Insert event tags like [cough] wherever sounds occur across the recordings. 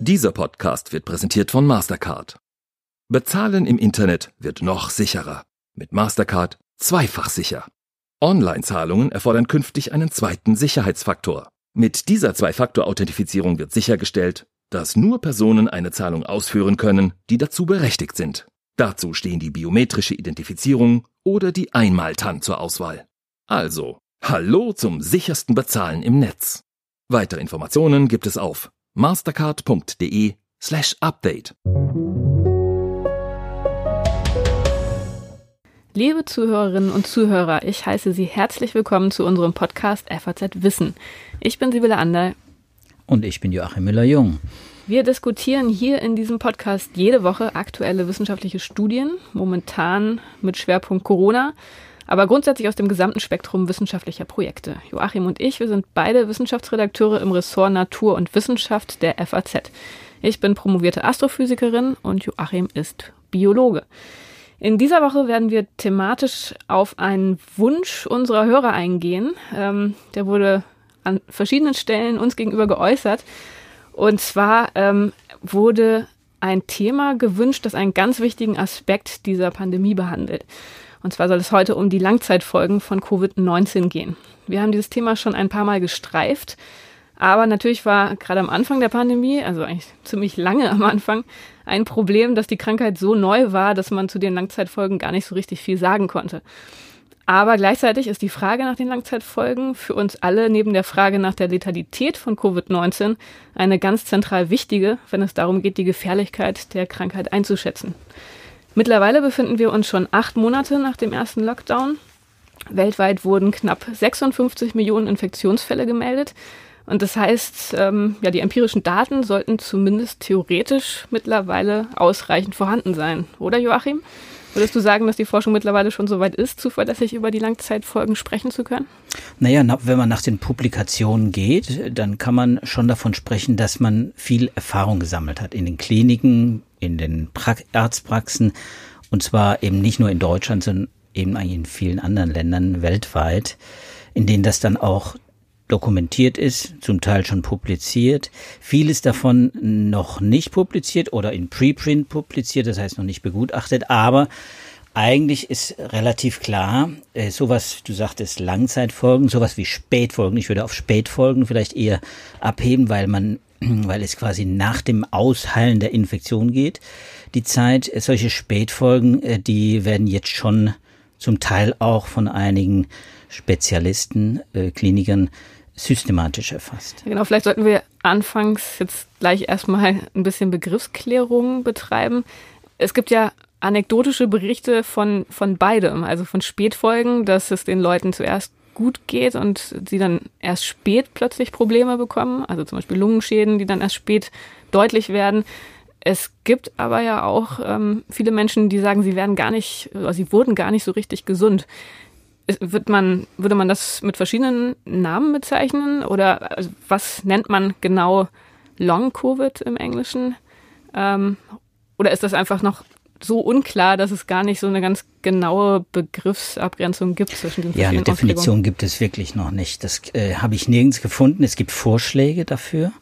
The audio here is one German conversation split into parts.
Dieser Podcast wird präsentiert von Mastercard. Bezahlen im Internet wird noch sicherer. Mit Mastercard zweifach sicher. Online-Zahlungen erfordern künftig einen zweiten Sicherheitsfaktor. Mit dieser Zwei-Faktor-Authentifizierung wird sichergestellt, dass nur Personen eine Zahlung ausführen können, die dazu berechtigt sind. Dazu stehen die biometrische Identifizierung oder die Einmaltan zur Auswahl. Also, hallo zum sichersten Bezahlen im Netz. Weitere Informationen gibt es auf mastercard.de slash update. Liebe Zuhörerinnen und Zuhörer, ich heiße Sie herzlich willkommen zu unserem Podcast FAZ Wissen. Ich bin Sibylle Ander. Und ich bin Joachim Müller-Jung. Wir diskutieren hier in diesem Podcast jede Woche aktuelle wissenschaftliche Studien, momentan mit Schwerpunkt Corona, aber grundsätzlich aus dem gesamten Spektrum wissenschaftlicher Projekte. Joachim und ich, wir sind beide Wissenschaftsredakteure im Ressort Natur und Wissenschaft der FAZ. Ich bin promovierte Astrophysikerin und Joachim ist Biologe. In dieser Woche werden wir thematisch auf einen Wunsch unserer Hörer eingehen. Ähm, der wurde an verschiedenen Stellen uns gegenüber geäußert. Und zwar ähm, wurde ein Thema gewünscht, das einen ganz wichtigen Aspekt dieser Pandemie behandelt. Und zwar soll es heute um die Langzeitfolgen von Covid-19 gehen. Wir haben dieses Thema schon ein paar Mal gestreift. Aber natürlich war gerade am Anfang der Pandemie, also eigentlich ziemlich lange am Anfang, ein Problem, dass die Krankheit so neu war, dass man zu den Langzeitfolgen gar nicht so richtig viel sagen konnte. Aber gleichzeitig ist die Frage nach den Langzeitfolgen für uns alle neben der Frage nach der Letalität von Covid-19 eine ganz zentral wichtige, wenn es darum geht, die Gefährlichkeit der Krankheit einzuschätzen. Mittlerweile befinden wir uns schon acht Monate nach dem ersten Lockdown. Weltweit wurden knapp 56 Millionen Infektionsfälle gemeldet. Und das heißt, ähm, ja, die empirischen Daten sollten zumindest theoretisch mittlerweile ausreichend vorhanden sein, oder Joachim? Würdest du sagen, dass die Forschung mittlerweile schon so weit ist, zuverlässig über die Langzeitfolgen sprechen zu können? Naja, wenn man nach den Publikationen geht, dann kann man schon davon sprechen, dass man viel Erfahrung gesammelt hat in den Kliniken, in den pra Arztpraxen. Und zwar eben nicht nur in Deutschland, sondern eben eigentlich in vielen anderen Ländern weltweit, in denen das dann auch dokumentiert ist, zum Teil schon publiziert, vieles davon noch nicht publiziert oder in Preprint publiziert, das heißt noch nicht begutachtet, aber eigentlich ist relativ klar, äh, sowas, du sagtest Langzeitfolgen, sowas wie Spätfolgen, ich würde auf Spätfolgen vielleicht eher abheben, weil man, [clears throat] weil es quasi nach dem Ausheilen der Infektion geht. Die Zeit, äh, solche Spätfolgen, äh, die werden jetzt schon zum Teil auch von einigen Spezialisten, äh, Klinikern systematisch erfasst. Genau, vielleicht sollten wir anfangs jetzt gleich erstmal ein bisschen Begriffsklärung betreiben. Es gibt ja anekdotische Berichte von, von beidem, also von Spätfolgen, dass es den Leuten zuerst gut geht und sie dann erst spät plötzlich Probleme bekommen, also zum Beispiel Lungenschäden, die dann erst spät deutlich werden. Es gibt aber ja auch ähm, viele Menschen, die sagen, sie werden gar nicht, oder sie wurden gar nicht so richtig gesund wird man, würde man das mit verschiedenen Namen bezeichnen? Oder also was nennt man genau Long-Covid im Englischen? Ähm, oder ist das einfach noch so unklar, dass es gar nicht so eine ganz genaue Begriffsabgrenzung gibt zwischen den Ja, eine Definition gibt es wirklich noch nicht. Das äh, habe ich nirgends gefunden. Es gibt Vorschläge dafür.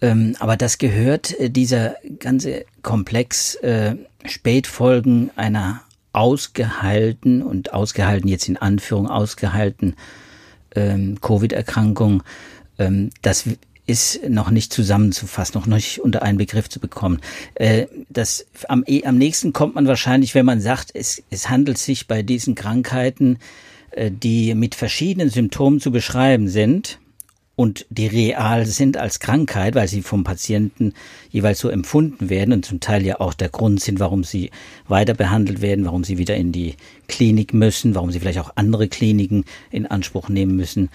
Ähm, aber das gehört, äh, dieser ganze Komplex äh, Spätfolgen einer ausgehalten und ausgehalten jetzt in Anführung ausgehalten ähm, Covid-Erkrankung, ähm, das ist noch nicht zusammenzufassen, noch nicht unter einen Begriff zu bekommen. Äh, das, am, eh, am nächsten kommt man wahrscheinlich, wenn man sagt, es, es handelt sich bei diesen Krankheiten, äh, die mit verschiedenen Symptomen zu beschreiben sind, und die real sind als Krankheit, weil sie vom Patienten jeweils so empfunden werden und zum Teil ja auch der Grund sind, warum sie weiter behandelt werden, warum sie wieder in die Klinik müssen, warum sie vielleicht auch andere Kliniken in Anspruch nehmen müssen.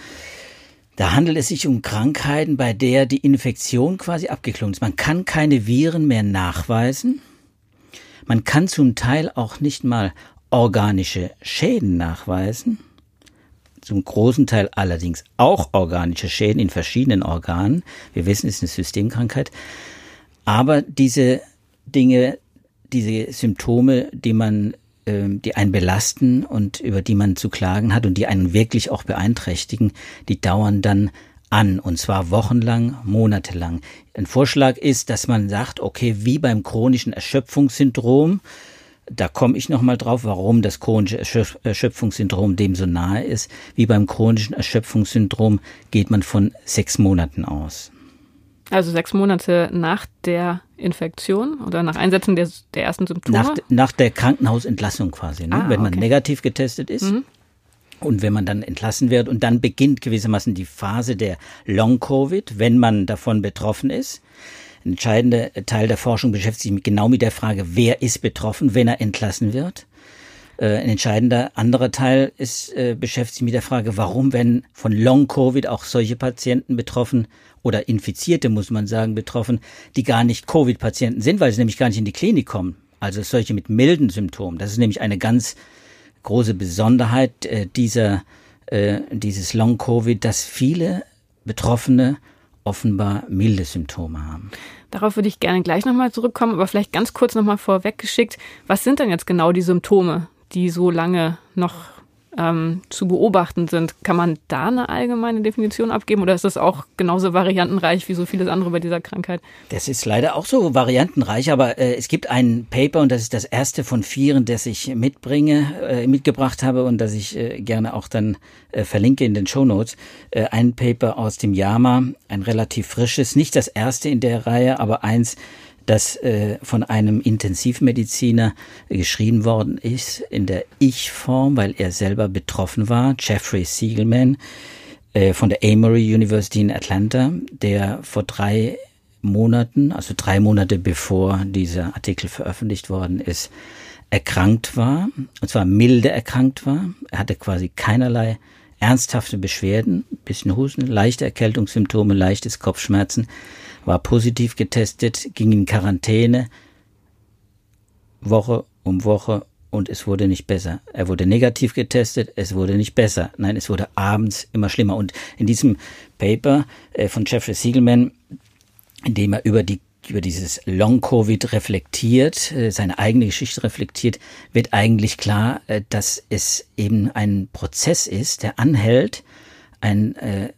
Da handelt es sich um Krankheiten, bei der die Infektion quasi abgeklungen ist. Man kann keine Viren mehr nachweisen. Man kann zum Teil auch nicht mal organische Schäden nachweisen zum großen Teil allerdings auch organische Schäden in verschiedenen Organen. Wir wissen, es ist eine Systemkrankheit. Aber diese Dinge, diese Symptome, die man, äh, die einen belasten und über die man zu klagen hat und die einen wirklich auch beeinträchtigen, die dauern dann an, und zwar wochenlang, monatelang. Ein Vorschlag ist, dass man sagt, okay, wie beim chronischen Erschöpfungssyndrom, da komme ich nochmal drauf, warum das chronische Erschöpfungssyndrom dem so nahe ist. Wie beim chronischen Erschöpfungssyndrom geht man von sechs Monaten aus. Also sechs Monate nach der Infektion oder nach Einsetzen der, der ersten Symptome? Nach, nach der Krankenhausentlassung quasi, ne? ah, wenn man okay. negativ getestet ist. Mhm. Und wenn man dann entlassen wird und dann beginnt gewissermaßen die Phase der Long-Covid, wenn man davon betroffen ist. Ein entscheidender Teil der Forschung beschäftigt sich genau mit der Frage, wer ist betroffen, wenn er entlassen wird. Äh, ein entscheidender anderer Teil ist, äh, beschäftigt sich mit der Frage, warum, wenn von Long-Covid auch solche Patienten betroffen oder Infizierte, muss man sagen, betroffen, die gar nicht Covid-Patienten sind, weil sie nämlich gar nicht in die Klinik kommen. Also solche mit milden Symptomen. Das ist nämlich eine ganz große Besonderheit äh, dieser, äh, dieses Long-Covid, dass viele Betroffene offenbar milde Symptome haben. Darauf würde ich gerne gleich nochmal zurückkommen, aber vielleicht ganz kurz nochmal vorweggeschickt. Was sind denn jetzt genau die Symptome, die so lange noch ähm, zu beobachten sind. Kann man da eine allgemeine Definition abgeben oder ist das auch genauso variantenreich wie so vieles andere bei dieser Krankheit? Das ist leider auch so variantenreich, aber äh, es gibt ein Paper und das ist das erste von vieren, das ich mitbringe, äh, mitgebracht habe und das ich äh, gerne auch dann äh, verlinke in den Show Notes. Äh, ein Paper aus dem JAMA, ein relativ frisches, nicht das erste in der Reihe, aber eins, das äh, von einem Intensivmediziner geschrieben worden ist in der Ich-Form, weil er selber betroffen war, Jeffrey Siegelman äh, von der Amory University in Atlanta, der vor drei Monaten, also drei Monate bevor dieser Artikel veröffentlicht worden ist, erkrankt war, und zwar milde erkrankt war. Er hatte quasi keinerlei ernsthafte Beschwerden, bisschen Husten, leichte Erkältungssymptome, leichtes Kopfschmerzen war positiv getestet, ging in Quarantäne, Woche um Woche und es wurde nicht besser. Er wurde negativ getestet, es wurde nicht besser. Nein, es wurde abends immer schlimmer. Und in diesem Paper äh, von Jeffrey Siegelman, in dem er über die über dieses Long-Covid reflektiert, äh, seine eigene Geschichte reflektiert, wird eigentlich klar, äh, dass es eben ein Prozess ist, der anhält, ein,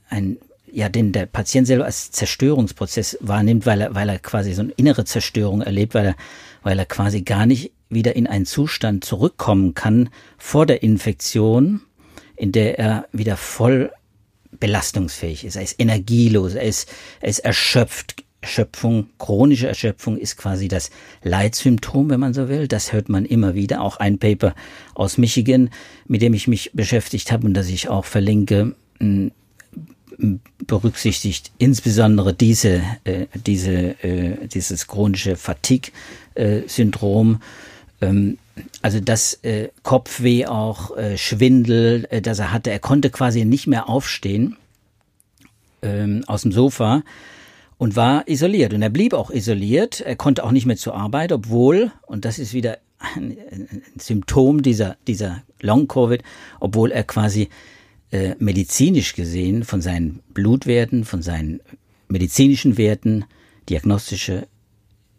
ein ja, den der Patient selber als Zerstörungsprozess wahrnimmt, weil er, weil er quasi so eine innere Zerstörung erlebt, weil er, weil er quasi gar nicht wieder in einen Zustand zurückkommen kann vor der Infektion, in der er wieder voll belastungsfähig ist. Er ist energielos, er ist, er ist erschöpft. Erschöpfung, chronische Erschöpfung ist quasi das Leitsymptom, wenn man so will. Das hört man immer wieder. Auch ein Paper aus Michigan, mit dem ich mich beschäftigt habe und das ich auch verlinke, berücksichtigt insbesondere diese, äh, diese, äh, dieses chronische Fatigue-Syndrom. Ähm, also das äh, Kopfweh auch, äh, Schwindel, äh, das er hatte. Er konnte quasi nicht mehr aufstehen ähm, aus dem Sofa und war isoliert. Und er blieb auch isoliert. Er konnte auch nicht mehr zur Arbeit, obwohl, und das ist wieder ein, ein Symptom dieser, dieser Long-Covid, obwohl er quasi äh, medizinisch gesehen von seinen Blutwerten, von seinen medizinischen Werten, diagnostische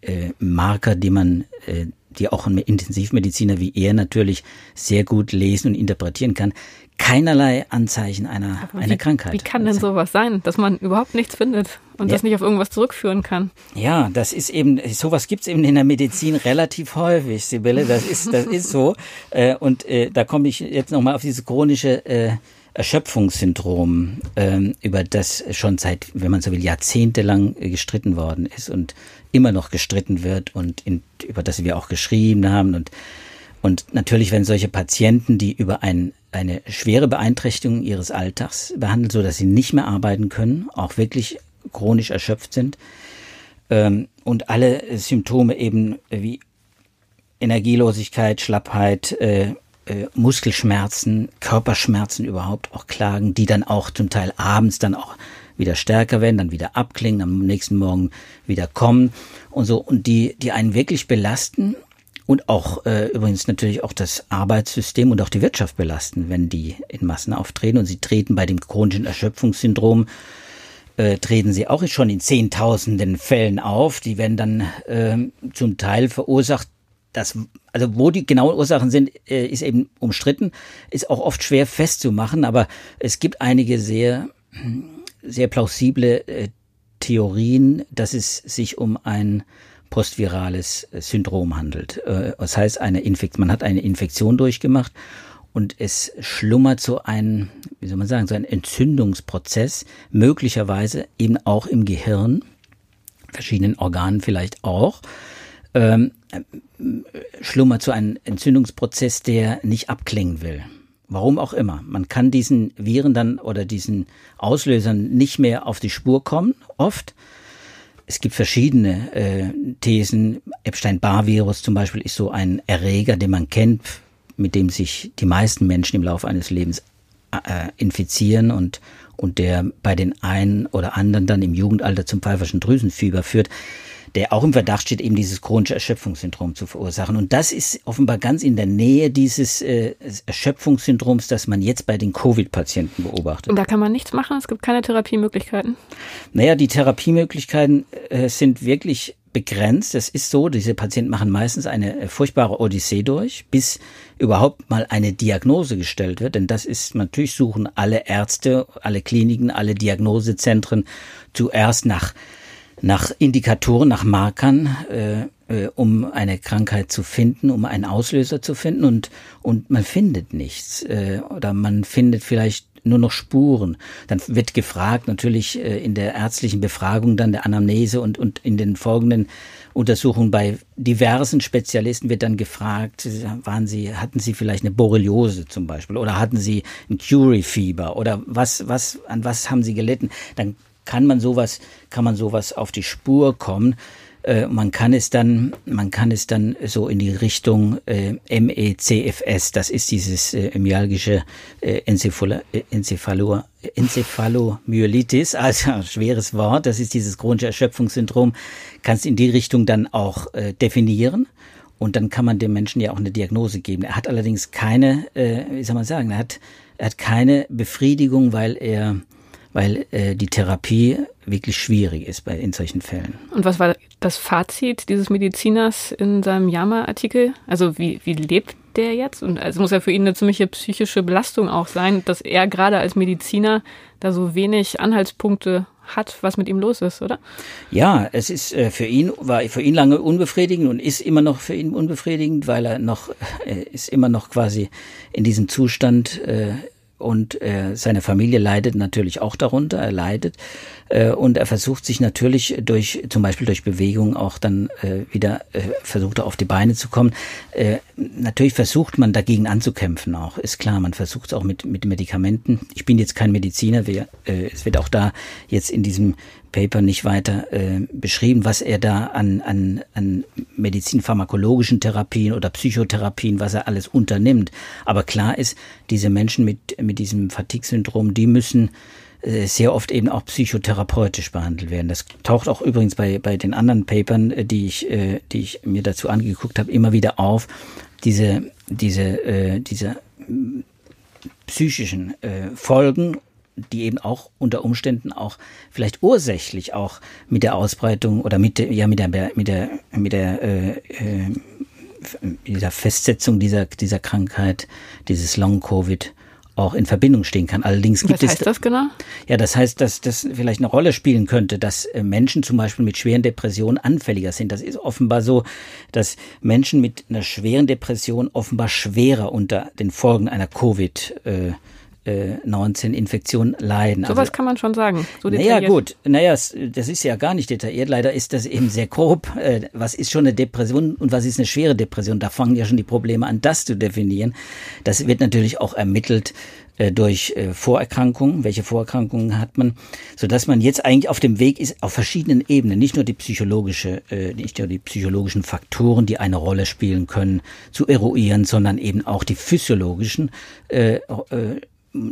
äh, Marker, die man, äh, die auch ein Intensivmediziner wie er natürlich sehr gut lesen und interpretieren kann, keinerlei Anzeichen einer, wie, einer Krankheit. Wie kann denn sowas sein, dass man überhaupt nichts findet und ja. das nicht auf irgendwas zurückführen kann? Ja, das ist eben, sowas gibt es eben in der Medizin relativ häufig, Sibylle, das ist, das ist so. Äh, und äh, da komme ich jetzt nochmal auf diese chronische äh, Erschöpfungssyndrom, ähm, über das schon seit, wenn man so will, jahrzehntelang gestritten worden ist und immer noch gestritten wird und in, über das wir auch geschrieben haben. Und und natürlich, wenn solche Patienten, die über ein, eine schwere Beeinträchtigung ihres Alltags behandeln, so dass sie nicht mehr arbeiten können, auch wirklich chronisch erschöpft sind ähm, und alle Symptome eben wie Energielosigkeit, Schlappheit, äh, äh, Muskelschmerzen, Körperschmerzen überhaupt auch klagen, die dann auch zum Teil abends dann auch wieder stärker werden, dann wieder abklingen, am nächsten Morgen wieder kommen und so und die die einen wirklich belasten und auch äh, übrigens natürlich auch das Arbeitssystem und auch die Wirtschaft belasten, wenn die in Massen auftreten und sie treten bei dem chronischen Erschöpfungssyndrom äh, treten sie auch schon in Zehntausenden Fällen auf. Die werden dann äh, zum Teil verursacht das, also wo die genauen Ursachen sind, äh, ist eben umstritten, ist auch oft schwer festzumachen, aber es gibt einige sehr, sehr plausible äh, Theorien, dass es sich um ein postvirales äh, Syndrom handelt. Das heißt, eine Infekt man hat eine Infektion durchgemacht und es schlummert so ein, wie soll man sagen, so ein Entzündungsprozess, möglicherweise eben auch im Gehirn, verschiedenen Organen vielleicht auch, ähm, schlummert so ein Entzündungsprozess, der nicht abklingen will. Warum auch immer. Man kann diesen Viren dann oder diesen Auslösern nicht mehr auf die Spur kommen, oft. Es gibt verschiedene äh, Thesen. Epstein-Barr-Virus zum Beispiel ist so ein Erreger, den man kennt, mit dem sich die meisten Menschen im Laufe eines Lebens äh, infizieren und, und der bei den einen oder anderen dann im Jugendalter zum pfeiferschen Drüsenfieber führt, der auch im Verdacht steht, eben dieses chronische Erschöpfungssyndrom zu verursachen. Und das ist offenbar ganz in der Nähe dieses äh, Erschöpfungssyndroms, das man jetzt bei den Covid-Patienten beobachtet. Und da kann man nichts machen? Es gibt keine Therapiemöglichkeiten? Naja, die Therapiemöglichkeiten äh, sind wirklich begrenzt. Es ist so, diese Patienten machen meistens eine äh, furchtbare Odyssee durch, bis überhaupt mal eine Diagnose gestellt wird. Denn das ist, natürlich suchen alle Ärzte, alle Kliniken, alle Diagnosezentren zuerst nach, nach Indikatoren, nach Markern, äh, äh, um eine Krankheit zu finden, um einen Auslöser zu finden und, und man findet nichts. Äh, oder man findet vielleicht nur noch Spuren. Dann wird gefragt, natürlich äh, in der ärztlichen Befragung, dann der Anamnese und, und in den folgenden Untersuchungen bei diversen Spezialisten wird dann gefragt, waren Sie, hatten Sie vielleicht eine Borreliose zum Beispiel oder hatten Sie ein Curie-Fieber oder was, was, an was haben Sie gelitten? Dann kann man sowas, kann man sowas auf die Spur kommen. Äh, man kann es dann, man kann es dann so in die Richtung äh, MECFS, das ist dieses äh, myalgische äh, Enzephalo, äh, Enzephalo, Enzephalomyelitis, [laughs] also ein schweres Wort, das ist dieses chronische Erschöpfungssyndrom, kannst in die Richtung dann auch äh, definieren. Und dann kann man dem Menschen ja auch eine Diagnose geben. Er hat allerdings keine, äh, wie soll man sagen, er hat, er hat keine Befriedigung, weil er weil äh, die Therapie wirklich schwierig ist bei in solchen Fällen. Und was war das Fazit dieses Mediziners in seinem Yama-Artikel? Also wie, wie lebt der jetzt? Und es muss ja für ihn eine ziemliche psychische Belastung auch sein, dass er gerade als Mediziner da so wenig Anhaltspunkte hat, was mit ihm los ist, oder? Ja, es ist äh, für ihn war für ihn lange unbefriedigend und ist immer noch für ihn unbefriedigend, weil er noch [laughs] äh, ist immer noch quasi in diesem Zustand äh, und äh, seine Familie leidet natürlich auch darunter, er leidet äh, und er versucht sich natürlich durch zum Beispiel durch Bewegung auch dann äh, wieder äh, versucht er auf die Beine zu kommen. Äh, natürlich versucht man dagegen anzukämpfen auch, ist klar, man versucht es auch mit, mit Medikamenten. Ich bin jetzt kein Mediziner, wir, äh, es wird auch da jetzt in diesem Paper nicht weiter äh, beschrieben, was er da an, an, an medizinpharmakologischen Therapien oder Psychotherapien, was er alles unternimmt. Aber klar ist, diese Menschen mit, mit diesem Fatigue-Syndrom, die müssen äh, sehr oft eben auch psychotherapeutisch behandelt werden. Das taucht auch übrigens bei, bei den anderen Papern, äh, die ich, äh, die ich mir dazu angeguckt habe, immer wieder auf. Diese, diese, diese psychischen Folgen die eben auch unter Umständen auch vielleicht ursächlich auch mit der Ausbreitung oder mit der, ja mit der mit der mit der äh, äh, dieser Festsetzung dieser dieser Krankheit dieses Long Covid auch in Verbindung stehen kann. Allerdings gibt Was heißt es das genau? Ja, das heißt, dass das vielleicht eine Rolle spielen könnte, dass äh, Menschen zum Beispiel mit schweren Depressionen anfälliger sind. Das ist offenbar so, dass Menschen mit einer schweren Depression offenbar schwerer unter den Folgen einer Covid äh, 19-Infektion leiden. Sowas also, kann man schon sagen. So naja, gut. Naja, das ist ja gar nicht detailliert. Leider ist das eben sehr grob. Äh, was ist schon eine Depression und was ist eine schwere Depression? Da fangen ja schon die Probleme an, das zu definieren. Das wird natürlich auch ermittelt äh, durch äh, Vorerkrankungen, welche Vorerkrankungen hat man, so dass man jetzt eigentlich auf dem Weg ist, auf verschiedenen Ebenen, nicht nur die psychologische, nicht nur die psychologischen Faktoren, die eine Rolle spielen können, zu eruieren, sondern eben auch die physiologischen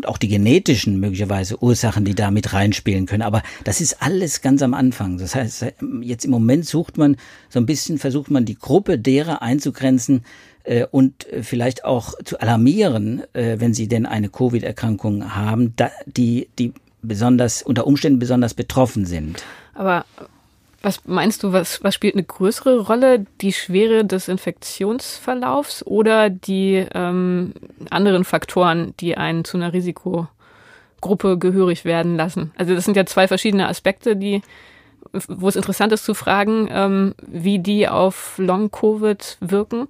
auch die genetischen möglicherweise Ursachen, die da mit reinspielen können. Aber das ist alles ganz am Anfang. Das heißt, jetzt im Moment sucht man so ein bisschen, versucht man die Gruppe derer einzugrenzen äh, und vielleicht auch zu alarmieren, äh, wenn sie denn eine Covid-Erkrankung haben, da, die, die besonders, unter Umständen besonders betroffen sind. Aber was meinst du, was, was spielt eine größere Rolle? Die Schwere des Infektionsverlaufs oder die ähm, anderen Faktoren, die einen zu einer Risikogruppe Gruppe gehörig werden lassen? Also das sind ja zwei verschiedene Aspekte, die wo es interessant ist zu fragen, ähm, wie die auf Long-Covid wirken.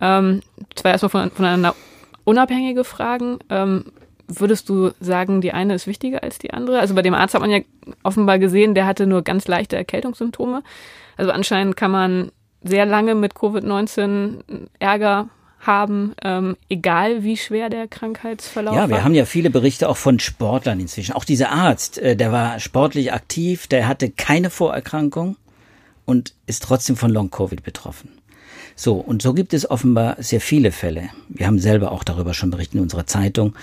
Ähm, zwar erstmal von, voneinander unabhängige Fragen. Ähm, würdest du sagen, die eine ist wichtiger als die andere? Also bei dem Arzt hat man ja offenbar gesehen, der hatte nur ganz leichte Erkältungssymptome. Also anscheinend kann man sehr lange mit Covid-19 Ärger haben, ähm, egal wie schwer der Krankheitsverlauf Ja, wir war. haben ja viele Berichte auch von Sportlern inzwischen. Auch dieser Arzt, äh, der war sportlich aktiv, der hatte keine Vorerkrankung und ist trotzdem von Long-Covid betroffen. So, und so gibt es offenbar sehr viele Fälle. Wir haben selber auch darüber schon berichtet in unserer Zeitung.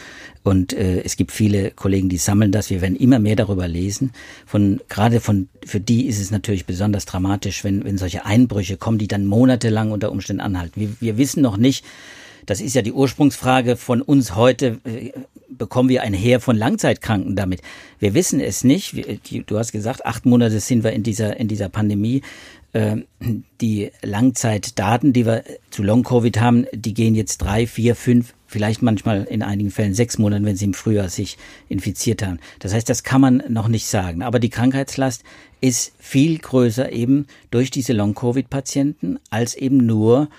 Und äh, es gibt viele Kollegen, die sammeln das. Wir werden immer mehr darüber lesen. Von gerade von für die ist es natürlich besonders dramatisch, wenn wenn solche Einbrüche kommen, die dann monatelang unter Umständen anhalten. Wir, wir wissen noch nicht. Das ist ja die Ursprungsfrage von uns heute. Äh, bekommen wir ein Heer von Langzeitkranken damit? Wir wissen es nicht. Du hast gesagt, acht Monate sind wir in dieser in dieser Pandemie. Ähm, die Langzeitdaten, die wir zu Long-Covid haben, die gehen jetzt drei, vier, fünf, vielleicht manchmal in einigen Fällen sechs Monate, wenn sie im Frühjahr sich infiziert haben. Das heißt, das kann man noch nicht sagen. Aber die Krankheitslast ist viel größer eben durch diese Long-Covid-Patienten als eben nur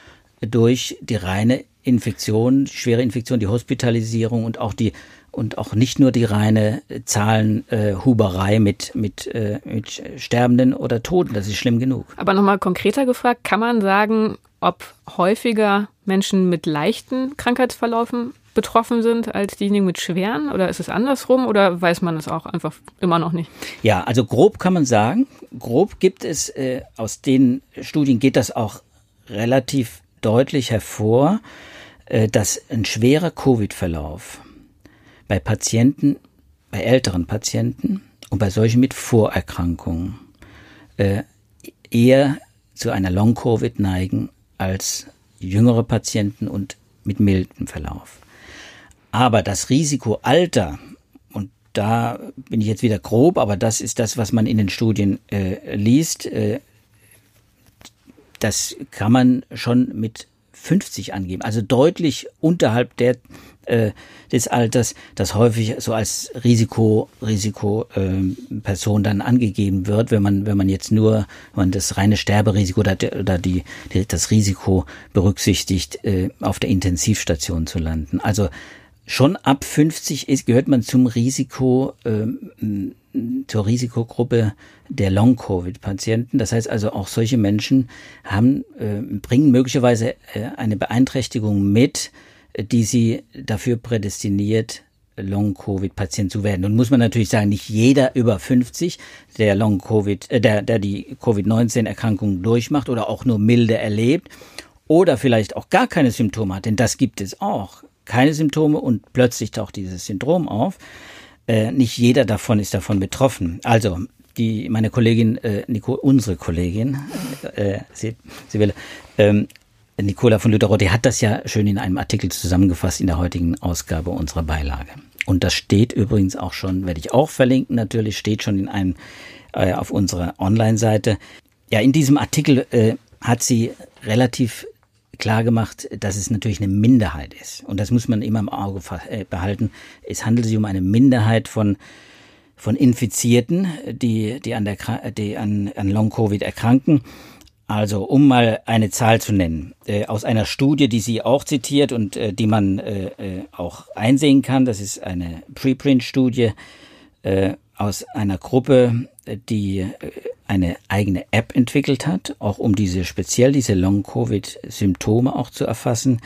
durch die reine Infektion, schwere Infektion, die Hospitalisierung und auch die und auch nicht nur die reine Zahlenhuberei äh, mit, mit, äh, mit Sterbenden oder Toten. Das ist schlimm genug. Aber nochmal konkreter gefragt, kann man sagen, ob häufiger Menschen mit leichten Krankheitsverlaufen betroffen sind als diejenigen mit schweren? Oder ist es andersrum oder weiß man es auch einfach immer noch nicht? Ja, also grob kann man sagen, grob gibt es, äh, aus den Studien geht das auch relativ deutlich hervor, äh, dass ein schwerer Covid-Verlauf bei Patienten, bei älteren Patienten und bei solchen mit Vorerkrankungen äh, eher zu einer Long-Covid neigen als jüngere Patienten und mit mildem Verlauf. Aber das Risiko Alter, und da bin ich jetzt wieder grob, aber das ist das, was man in den Studien äh, liest, äh, das kann man schon mit 50 angeben, also deutlich unterhalb der äh, des Alters, das häufig so als Risiko Risiko äh, Person dann angegeben wird, wenn man wenn man jetzt nur wenn man das reine Sterberisiko oder, oder die, die das Risiko berücksichtigt, äh, auf der Intensivstation zu landen. Also schon ab 50 ist, gehört man zum Risiko äh, zur Risikogruppe der Long-Covid-Patienten. Das heißt also, auch solche Menschen haben, äh, bringen möglicherweise äh, eine Beeinträchtigung mit, die sie dafür prädestiniert, Long-Covid-Patient zu werden. Nun muss man natürlich sagen, nicht jeder über 50, der Long-Covid, äh, der, der die Covid-19-Erkrankung durchmacht oder auch nur milde erlebt oder vielleicht auch gar keine Symptome hat, denn das gibt es auch. Keine Symptome und plötzlich taucht dieses Syndrom auf. Äh, nicht jeder davon ist davon betroffen. Also die meine Kollegin äh, Nico, unsere Kollegin, äh, sie will, ähm, Nicola von die hat das ja schön in einem Artikel zusammengefasst in der heutigen Ausgabe unserer Beilage. Und das steht übrigens auch schon, werde ich auch verlinken, natürlich steht schon in einem äh, auf unserer Online-Seite. Ja, in diesem Artikel äh, hat sie relativ klar gemacht, dass es natürlich eine Minderheit ist. Und das muss man immer im Auge äh, behalten. Es handelt sich um eine Minderheit von von Infizierten, die, die an, der, die an, an Long-Covid erkranken. Also, um mal eine Zahl zu nennen, äh, aus einer Studie, die sie auch zitiert und äh, die man äh, äh auch einsehen kann, das ist eine Preprint-Studie äh, aus einer Gruppe, die äh, eine eigene App entwickelt hat, auch um diese speziell diese Long-Covid-Symptome auch zu erfassen.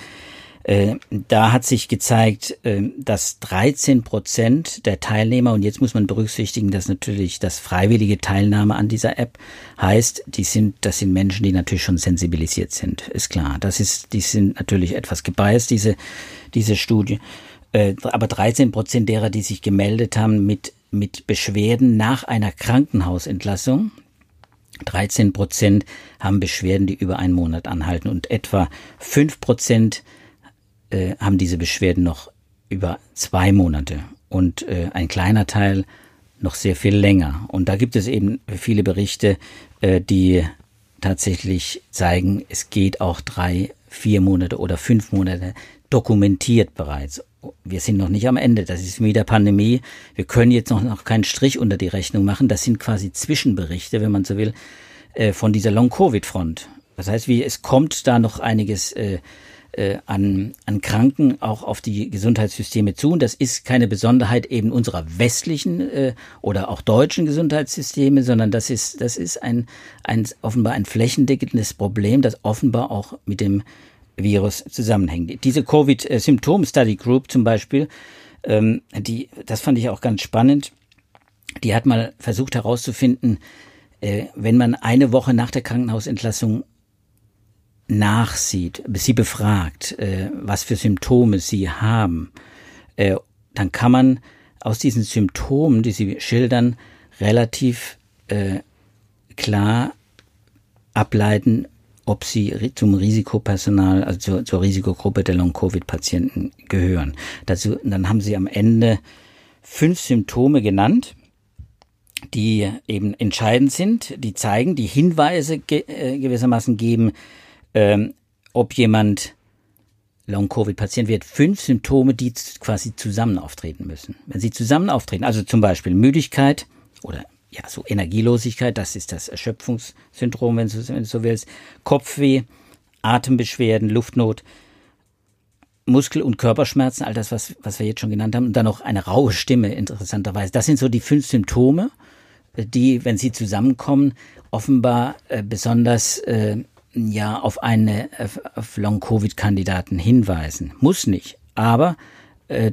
Äh, da hat sich gezeigt, äh, dass 13 Prozent der Teilnehmer, und jetzt muss man berücksichtigen, dass natürlich das freiwillige Teilnahme an dieser App heißt, die sind, das sind Menschen, die natürlich schon sensibilisiert sind, ist klar. Das ist, die sind natürlich etwas gebiased, diese, diese Studie. Aber 13 Prozent derer, die sich gemeldet haben mit, mit Beschwerden nach einer Krankenhausentlassung, 13 Prozent haben Beschwerden, die über einen Monat anhalten. Und etwa 5 Prozent äh, haben diese Beschwerden noch über zwei Monate. Und äh, ein kleiner Teil noch sehr viel länger. Und da gibt es eben viele Berichte, äh, die tatsächlich zeigen, es geht auch drei, vier Monate oder fünf Monate dokumentiert bereits. Wir sind noch nicht am Ende. Das ist wie der Pandemie. Wir können jetzt noch, noch keinen Strich unter die Rechnung machen. Das sind quasi Zwischenberichte, wenn man so will, äh, von dieser Long-Covid-Front. Das heißt, wie, es kommt da noch einiges äh, äh, an, an Kranken auch auf die Gesundheitssysteme zu. Und das ist keine Besonderheit eben unserer westlichen äh, oder auch deutschen Gesundheitssysteme, sondern das ist, das ist ein, ein offenbar ein flächendeckendes Problem, das offenbar auch mit dem Virus zusammenhängt. Diese Covid-Symptom-Study Group zum Beispiel, ähm, die, das fand ich auch ganz spannend. Die hat mal versucht herauszufinden, äh, wenn man eine Woche nach der Krankenhausentlassung nachsieht, sie befragt, äh, was für Symptome sie haben, äh, dann kann man aus diesen Symptomen, die sie schildern, relativ äh, klar ableiten, ob sie zum Risikopersonal, also zur, zur Risikogruppe der Long-Covid-Patienten gehören. Dazu, dann haben sie am Ende fünf Symptome genannt, die eben entscheidend sind, die zeigen, die Hinweise ge äh, gewissermaßen geben, ähm, ob jemand Long-Covid-Patient wird, fünf Symptome, die quasi zusammen auftreten müssen. Wenn sie zusammen auftreten, also zum Beispiel Müdigkeit oder ja, so Energielosigkeit, das ist das Erschöpfungssyndrom, wenn du, wenn du so willst, Kopfweh, Atembeschwerden, Luftnot, Muskel- und Körperschmerzen, all das, was, was wir jetzt schon genannt haben, und dann noch eine raue Stimme, interessanterweise. Das sind so die fünf Symptome, die, wenn sie zusammenkommen, offenbar äh, besonders äh, ja auf eine auf Long-Covid-Kandidaten hinweisen. Muss nicht, aber äh,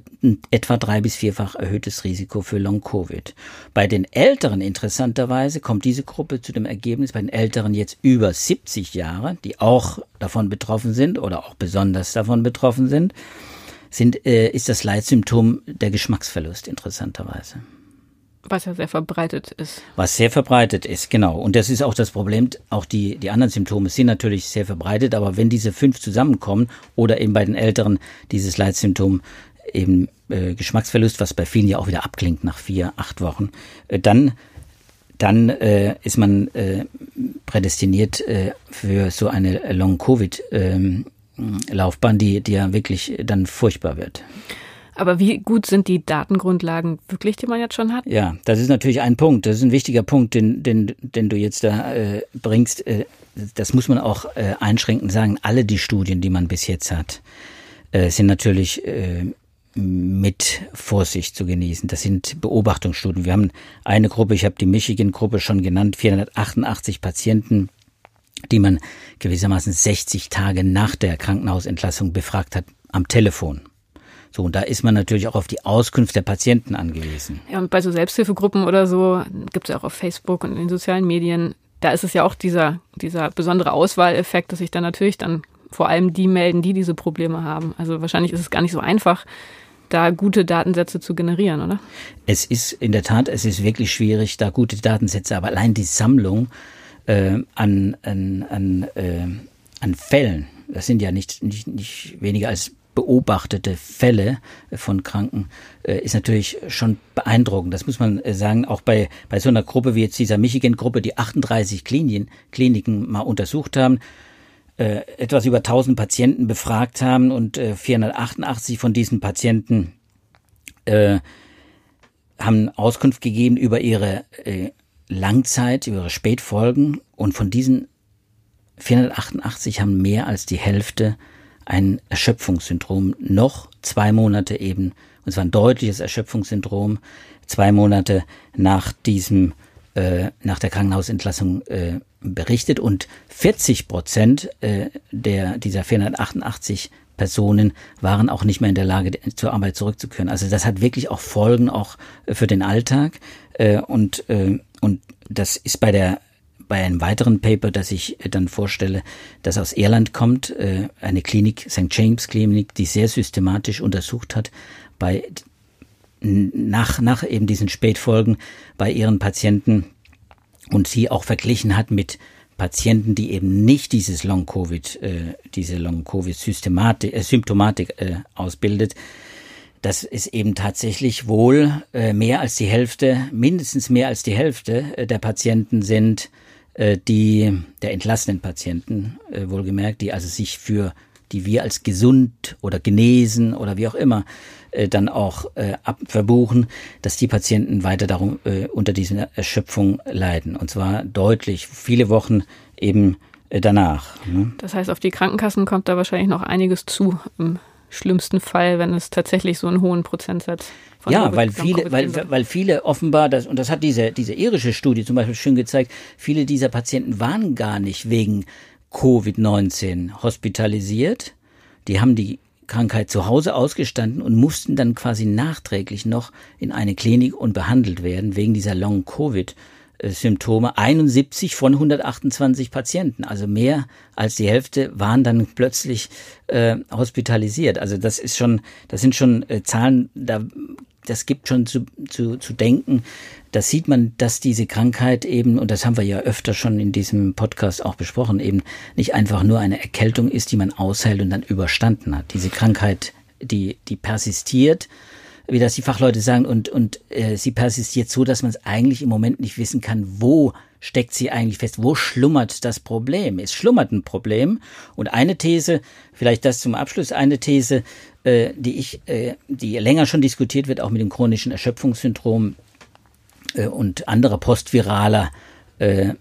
etwa drei bis vierfach erhöhtes Risiko für Long-Covid. Bei den Älteren interessanterweise kommt diese Gruppe zu dem Ergebnis, bei den Älteren jetzt über 70 Jahre, die auch davon betroffen sind oder auch besonders davon betroffen sind, sind äh, ist das Leitsymptom der Geschmacksverlust interessanterweise. Was ja sehr verbreitet ist. Was sehr verbreitet ist, genau. Und das ist auch das Problem. Auch die, die anderen Symptome sind natürlich sehr verbreitet, aber wenn diese fünf zusammenkommen oder eben bei den Älteren dieses Leitsymptom eben äh, Geschmacksverlust, was bei vielen ja auch wieder abklingt nach vier, acht Wochen, äh, dann dann äh, ist man äh, prädestiniert äh, für so eine Long-Covid-Laufbahn, die, die ja wirklich dann furchtbar wird. Aber wie gut sind die Datengrundlagen wirklich, die man jetzt schon hat? Ja, das ist natürlich ein Punkt. Das ist ein wichtiger Punkt, den, den, den du jetzt da äh, bringst. Äh, das muss man auch äh, einschränkend sagen. Alle die Studien, die man bis jetzt hat, äh, sind natürlich mit Vorsicht zu genießen. Das sind Beobachtungsstudien. Wir haben eine Gruppe, ich habe die Michigan-Gruppe schon genannt, 488 Patienten, die man gewissermaßen 60 Tage nach der Krankenhausentlassung befragt hat am Telefon. So, und da ist man natürlich auch auf die Auskunft der Patienten angewiesen. Ja, und bei so Selbsthilfegruppen oder so, gibt es ja auch auf Facebook und in den sozialen Medien, da ist es ja auch dieser, dieser besondere Auswahleffekt, dass sich dann natürlich dann vor allem die melden, die diese Probleme haben. Also wahrscheinlich ist es gar nicht so einfach, da gute Datensätze zu generieren, oder? Es ist in der Tat, es ist wirklich schwierig, da gute Datensätze, aber allein die Sammlung äh, an, an, an, äh, an Fällen, das sind ja nicht, nicht, nicht weniger als beobachtete Fälle von Kranken äh, ist natürlich schon beeindruckend. Das muss man äh, sagen, auch bei, bei so einer Gruppe wie jetzt dieser Michigan-Gruppe, die 38 Kliniken, Kliniken mal untersucht haben, äh, etwas über 1000 Patienten befragt haben und äh, 488 von diesen Patienten äh, haben Auskunft gegeben über ihre äh, Langzeit, über ihre Spätfolgen und von diesen 488 haben mehr als die Hälfte ein Erschöpfungssyndrom noch zwei Monate eben, und zwar ein deutliches Erschöpfungssyndrom, zwei Monate nach diesem, äh, nach der Krankenhausentlassung äh, berichtet und 40 Prozent äh, der, dieser 488 Personen waren auch nicht mehr in der Lage, zur Arbeit zurückzukehren. Also das hat wirklich auch Folgen auch für den Alltag. Äh, und, äh, und das ist bei der bei einem weiteren Paper, das ich dann vorstelle, das aus Irland kommt, eine Klinik, St. James Klinik, die sehr systematisch untersucht hat, bei nach, nach eben diesen Spätfolgen bei ihren Patienten und sie auch verglichen hat mit Patienten, die eben nicht dieses Long-Covid, äh, diese Long-Covid-Systematik, äh, Symptomatik äh, ausbildet, das ist eben tatsächlich wohl äh, mehr als die Hälfte, mindestens mehr als die Hälfte äh, der Patienten sind äh, die der entlassenen Patienten, äh, wohlgemerkt, die also sich für die wir als gesund oder genesen oder wie auch immer äh, dann auch äh, ab, verbuchen, dass die Patienten weiter darum äh, unter dieser Erschöpfung leiden. Und zwar deutlich, viele Wochen eben äh, danach. Ne? Das heißt, auf die Krankenkassen kommt da wahrscheinlich noch einiges zu im schlimmsten Fall, wenn es tatsächlich so einen hohen Prozentsatz von ja, weil viele, weil, weil viele offenbar, das, und das hat diese, diese irische Studie zum Beispiel schön gezeigt, viele dieser Patienten waren gar nicht wegen Covid-19 hospitalisiert. Die haben die Krankheit zu Hause ausgestanden und mussten dann quasi nachträglich noch in eine Klinik und behandelt werden wegen dieser Long-Covid. Symptome 71 von 128 Patienten, also mehr als die Hälfte waren dann plötzlich äh, hospitalisiert. Also das ist schon, das sind schon äh, Zahlen, da das gibt schon zu, zu, zu denken. Da sieht man, dass diese Krankheit eben, und das haben wir ja öfter schon in diesem Podcast auch besprochen, eben nicht einfach nur eine Erkältung ist, die man aushält und dann überstanden hat. Diese Krankheit, die, die persistiert, wie das die Fachleute sagen, und, und äh, sie persistiert so, dass man es eigentlich im Moment nicht wissen kann, wo steckt sie eigentlich fest, wo schlummert das Problem? Es schlummert ein Problem. Und eine These, vielleicht das zum Abschluss, eine These, äh, die ich, äh, die länger schon diskutiert wird, auch mit dem chronischen Erschöpfungssyndrom äh, und anderer postviraler äh,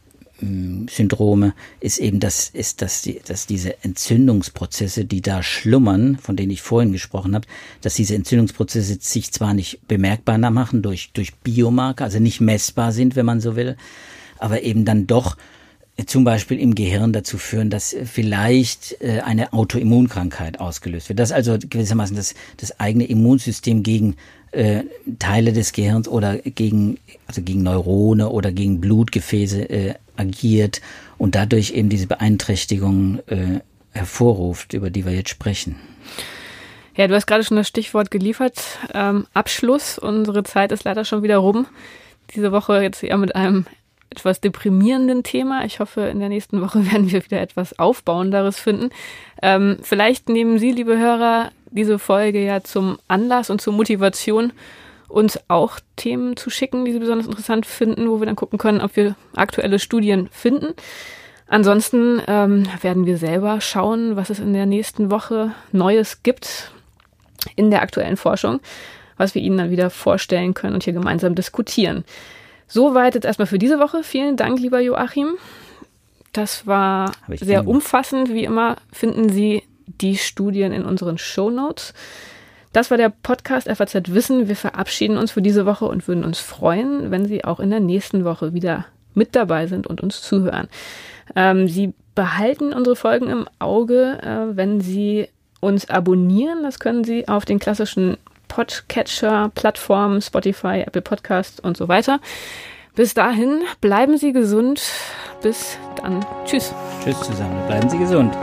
Syndrome ist eben das, ist, dass, die, dass diese Entzündungsprozesse, die da schlummern, von denen ich vorhin gesprochen habe, dass diese Entzündungsprozesse sich zwar nicht bemerkbar machen durch, durch Biomarker, also nicht messbar sind, wenn man so will, aber eben dann doch zum Beispiel im Gehirn dazu führen, dass vielleicht äh, eine Autoimmunkrankheit ausgelöst wird. Das also gewissermaßen das, das eigene Immunsystem gegen äh, Teile des Gehirns oder gegen, also gegen Neurone oder gegen Blutgefäße äh, agiert und dadurch eben diese Beeinträchtigung äh, hervorruft, über die wir jetzt sprechen. Ja, du hast gerade schon das Stichwort geliefert. Ähm, Abschluss. Unsere Zeit ist leider schon wieder rum. Diese Woche jetzt eher mit einem etwas deprimierenden Thema. Ich hoffe, in der nächsten Woche [laughs] werden wir wieder etwas Aufbauenderes finden. Ähm, vielleicht nehmen Sie, liebe Hörer, diese Folge ja zum Anlass und zur Motivation, uns auch Themen zu schicken, die Sie besonders interessant finden, wo wir dann gucken können, ob wir aktuelle Studien finden. Ansonsten ähm, werden wir selber schauen, was es in der nächsten Woche Neues gibt in der aktuellen Forschung, was wir Ihnen dann wieder vorstellen können und hier gemeinsam diskutieren. Soweit jetzt erstmal für diese Woche. Vielen Dank, lieber Joachim. Das war sehr umfassend. Wie immer finden Sie die Studien in unseren Show Notes. Das war der Podcast FAZ Wissen. Wir verabschieden uns für diese Woche und würden uns freuen, wenn Sie auch in der nächsten Woche wieder mit dabei sind und uns zuhören. Ähm, Sie behalten unsere Folgen im Auge, äh, wenn Sie uns abonnieren. Das können Sie auf den klassischen Podcatcher-Plattformen, Spotify, Apple Podcast und so weiter. Bis dahin, bleiben Sie gesund. Bis dann. Tschüss. Tschüss zusammen. Bleiben Sie gesund.